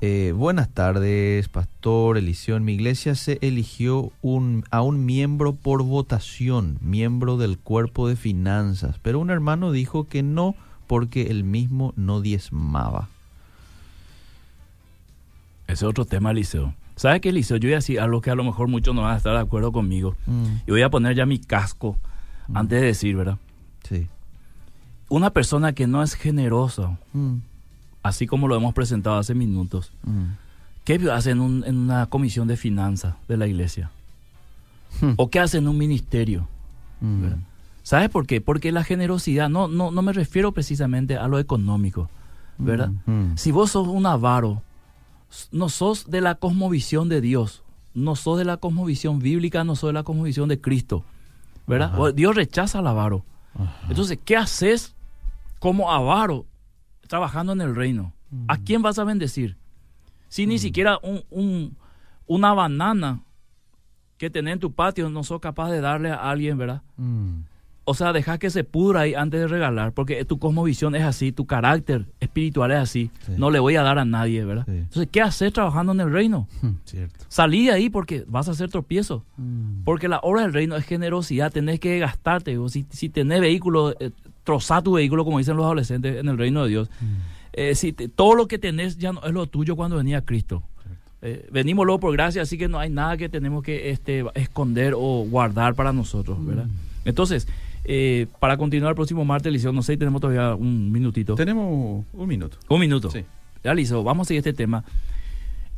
Eh, buenas tardes, pastor Eliseo. En mi iglesia se eligió un, a un miembro por votación, miembro del cuerpo de finanzas, pero un hermano dijo que no porque él mismo no diezmaba. Es otro tema, Eliseo. ¿Sabes qué, Eliseo? Yo voy a decir algo que a lo mejor muchos no van a estar de acuerdo conmigo. Y voy a poner ya mi casco Mm. antes de decir, ¿verdad? Sí. Una persona que no es generosa, Mm, así como lo hemos presentado hace minutos, mm. ¿qué hace en, un- en una comisión de finanzas de la iglesia? Hmm. ¿O qué hace en un ministerio? Mm. ¿Sabes por qué? Porque la generosidad, no, no, no me refiero precisamente a lo económico, ¿verdad? Mm. Si vos sos un avaro, no sos de la cosmovisión de Dios, no sos de la cosmovisión bíblica, no sos de la cosmovisión de Cristo, ¿verdad? Ajá. Dios rechaza al avaro. Ajá. Entonces, ¿qué haces como avaro trabajando en el reino? ¿A quién vas a bendecir? Si ni siquiera un, un- una banana que tenés en tu patio no sos capaz de darle a alguien, ¿verdad? Mm. O sea, deja que se pudra ahí antes de regalar, porque tu cosmovisión es así, tu carácter espiritual es así. Sí. No le voy a dar a nadie, ¿verdad? Sí. Entonces, ¿qué haces trabajando en el reino? Mm. Cierto. Salí de ahí porque vas a hacer tropiezo. Mm. Porque la obra del reino es generosidad, tenés que gastarte. O si, si tenés vehículo, eh, trozá tu vehículo, como dicen los adolescentes en el reino de Dios. Mm. Eh, si te- todo lo que tenés ya no es lo tuyo cuando venía Cristo. Eh, venimos luego por gracia, así que no hay nada que tenemos que este, esconder o guardar para nosotros, ¿verdad? Mm. Entonces, eh, para continuar el próximo martes, Liceo, no sé si tenemos todavía un minutito. Tenemos un minuto. Un minuto. Sí. Ya, Liceo, vamos a seguir este tema.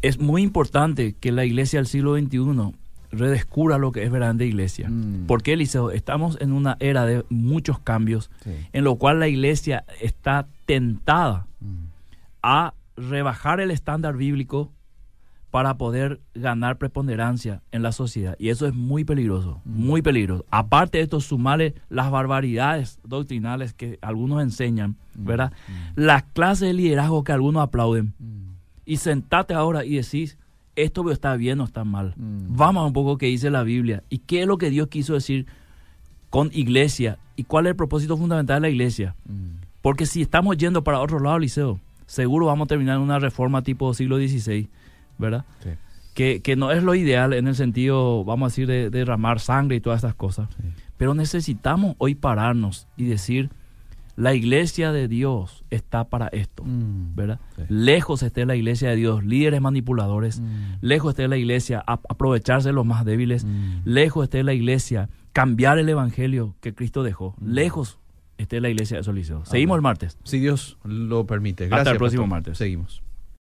Es muy importante que la iglesia del siglo XXI redescubra lo que es verdaderamente iglesia. Mm. ¿Por qué, Liceo? Estamos en una era de muchos cambios, Sí. en lo cual la iglesia está tentada Mm. a rebajar el estándar bíblico para poder ganar preponderancia en la sociedad. Y eso es muy peligroso, muy peligroso. Aparte de esto, sumarle las barbaridades doctrinales que algunos enseñan, ¿verdad? Las clases de liderazgo que algunos aplauden. Mm. Y sentate ahora y decís, esto está bien o está mal. Mm. Vamos a un poco qué dice la Biblia y qué es lo que Dios quiso decir con iglesia y cuál es el propósito fundamental de la iglesia. Mm. Porque si estamos yendo para otro lado, Liceo, seguro vamos a terminar en una reforma tipo siglo XVI, ¿verdad? Sí. Que, que no es lo ideal en el sentido, vamos a decir, de, de derramar sangre y todas estas cosas. Sí. Pero necesitamos hoy pararnos y decir, la iglesia de Dios está para esto, Mm. ¿verdad? Sí. Lejos esté la iglesia de Dios, líderes manipuladores, Mm. lejos esté la iglesia a- aprovecharse de los más débiles, Mm. lejos esté la iglesia cambiar el evangelio que Cristo dejó, lejos esté la iglesia de esos liceos. Seguimos el martes. Si Dios lo permite. Hasta el Gracias, próximo pastor. martes. Seguimos.